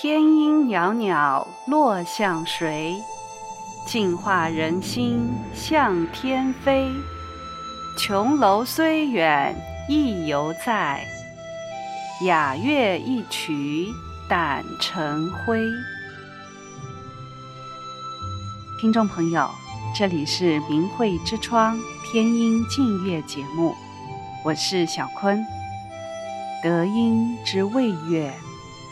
天阴袅袅落向谁？净化人心向天飞。琼楼虽远意犹在，雅乐一曲胆成灰。听众朋友，这里是明慧之窗天音净月节目，我是小坤。德音之谓乐，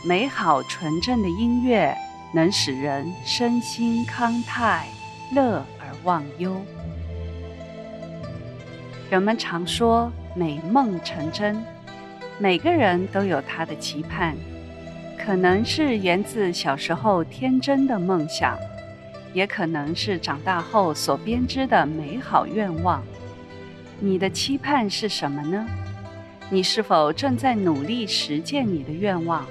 美好纯正的音乐能使人身心康泰，乐而忘忧。人们常说美梦成真，每个人都有他的期盼，可能是源自小时候天真的梦想，也可能是长大后所编织的美好愿望。你的期盼是什么呢？你是否正在努力实践你的愿望，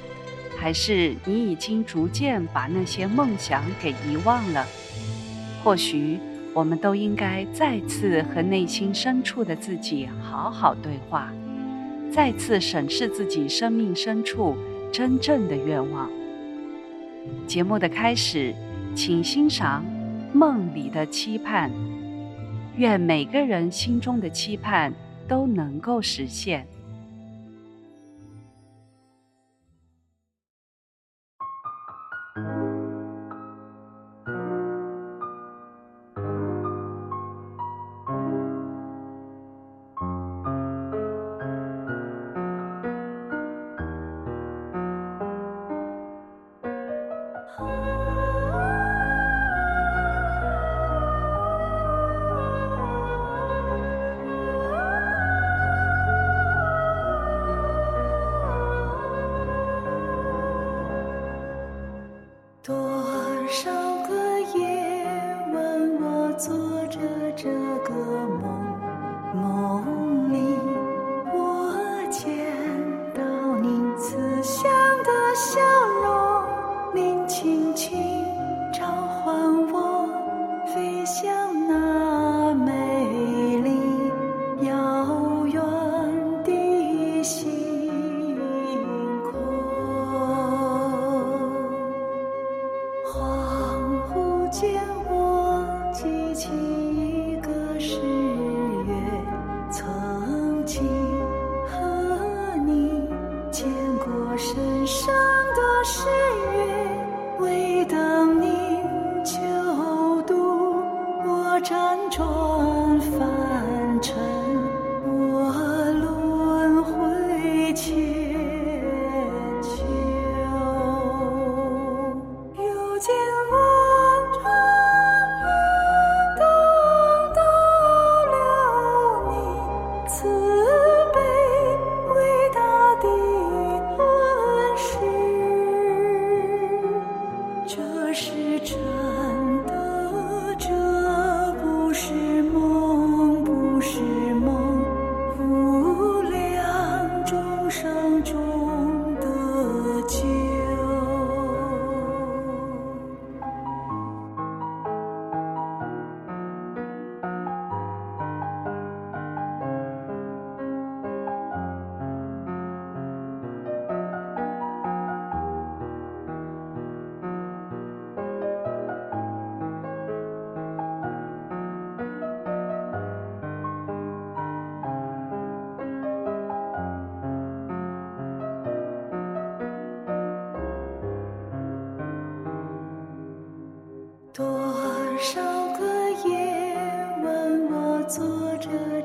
还是你已经逐渐把那些梦想给遗忘了？或许。我们都应该再次和内心深处的自己好好对话，再次审视自己生命深处真正的愿望。节目的开始，请欣赏梦里的期盼，愿每个人心中的期盼都能够实现。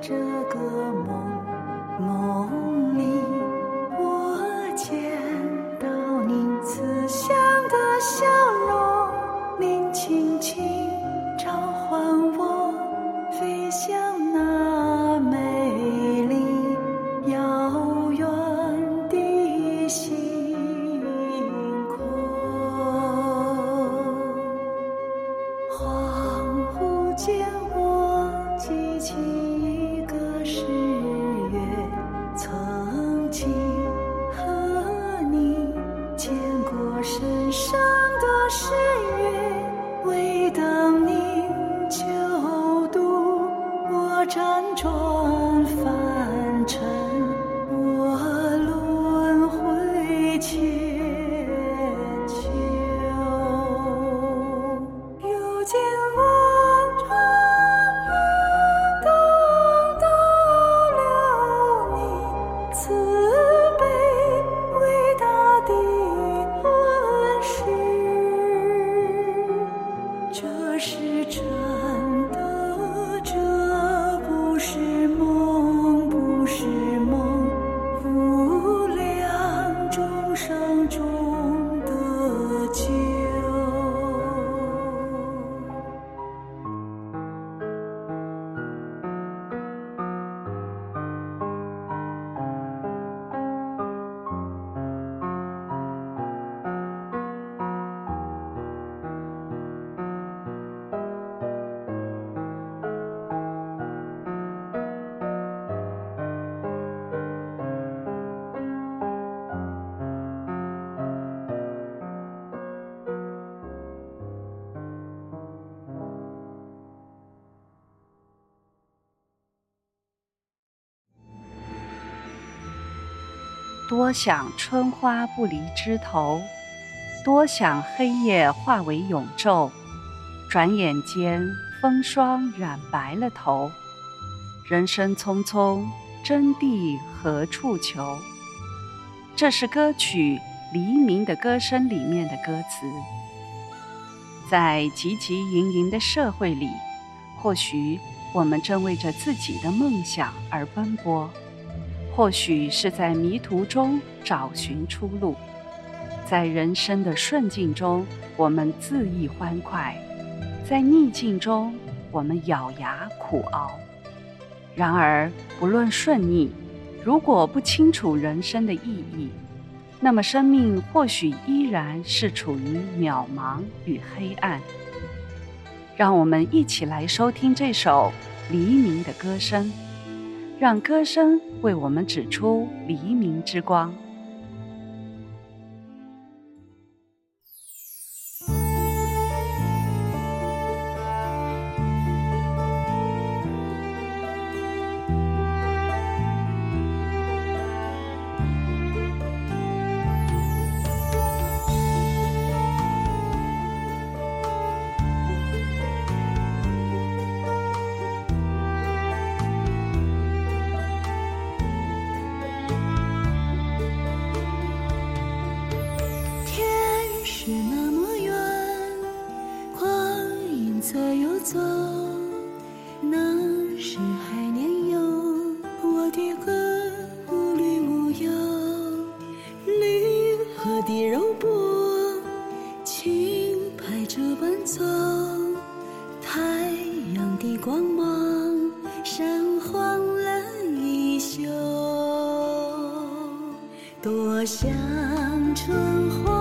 这个梦。多想春花不离枝头，多想黑夜化为永昼。转眼间，风霜染白了头。人生匆匆，真谛何处求？这是歌曲《黎明的歌声》里面的歌词。在汲汲营营的社会里，或许我们正为着自己的梦想而奔波，或许是在迷途中找寻出路。在人生的顺境中，我们恣意欢快。在逆境中，我们咬牙苦熬。然而，不论顺逆，如果不清楚人生的意义，那么生命或许依然是处于渺茫与黑暗。让我们一起来收听这首黎明的歌声，让歌声为我们指出黎明之光。山黄了衣袖多像春华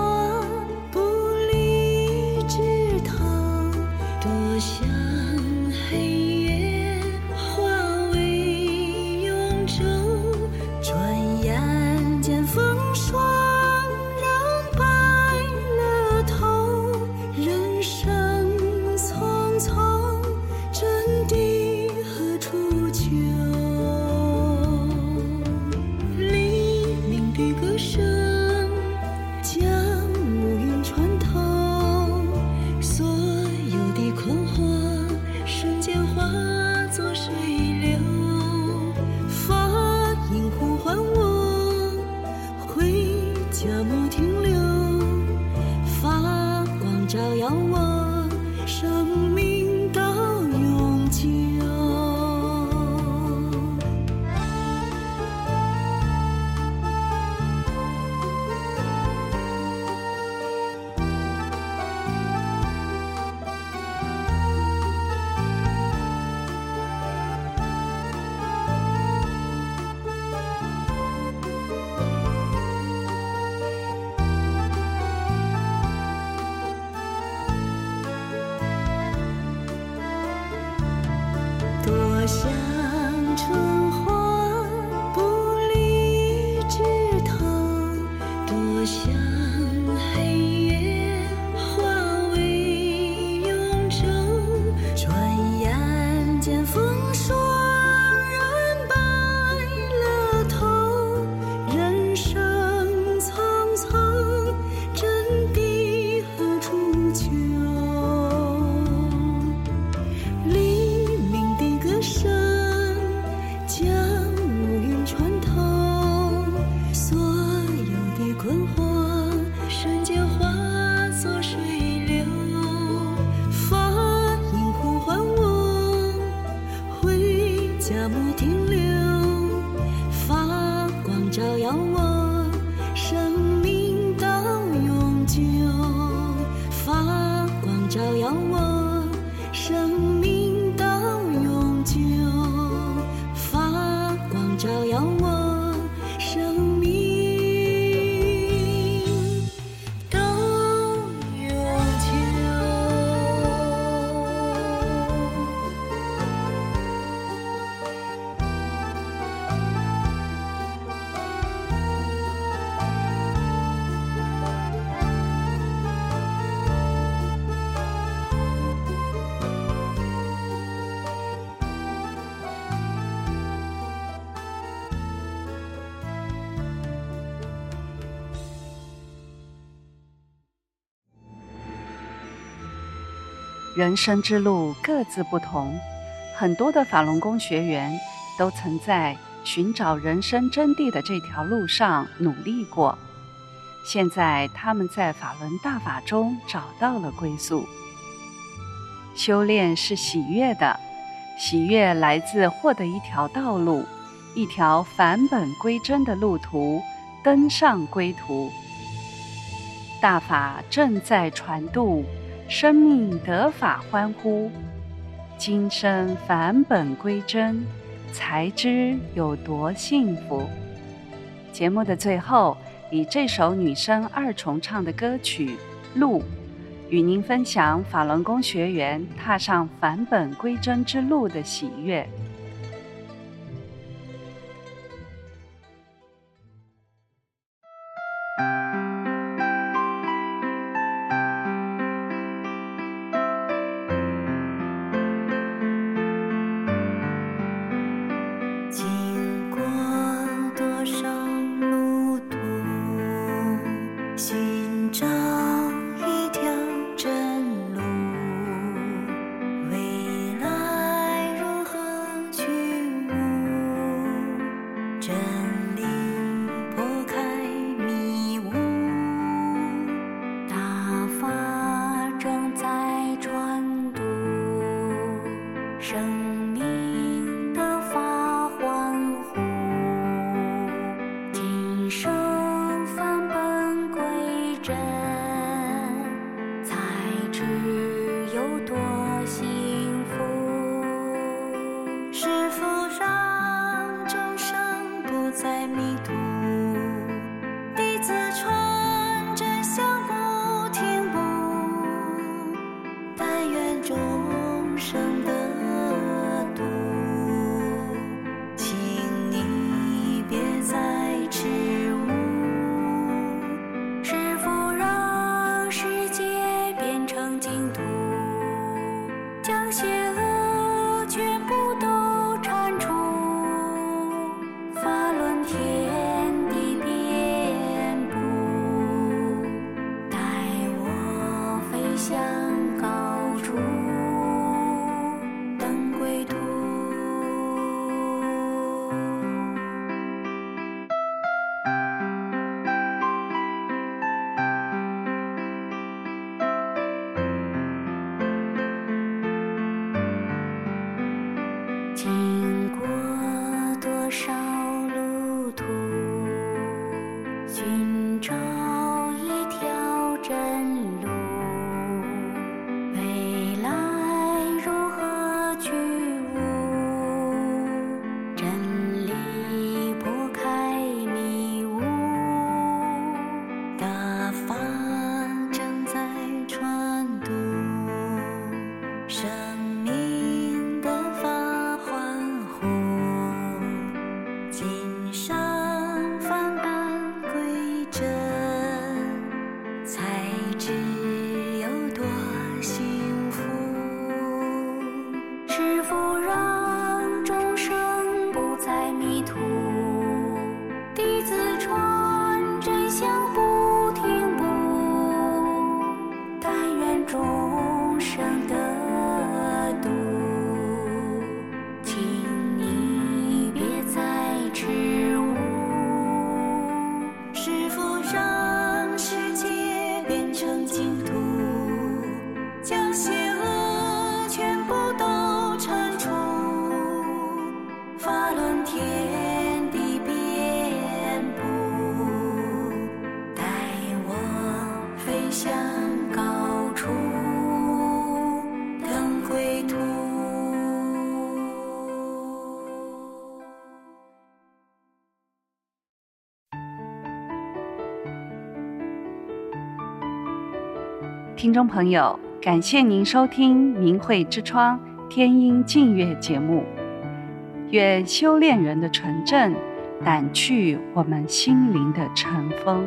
人生之路各自不同，很多的法轮功学员都曾在寻找人生真谛的这条路上努力过。现在他们在法轮大法中找到了归宿。修炼是喜悦的，喜悦来自获得一条道路，一条返本归真的路途，登上归途。大法正在传渡，生命得法欢呼。今生返本归真，才知有多幸福。节目的最后，以这首女声二重唱的歌曲《路》，与您分享法轮功学员踏上返本归真之路的喜悦。生。听众朋友，感谢您收听《明慧之窗》天音净月节目。愿修炼人的纯正，掸去我们心灵的尘封。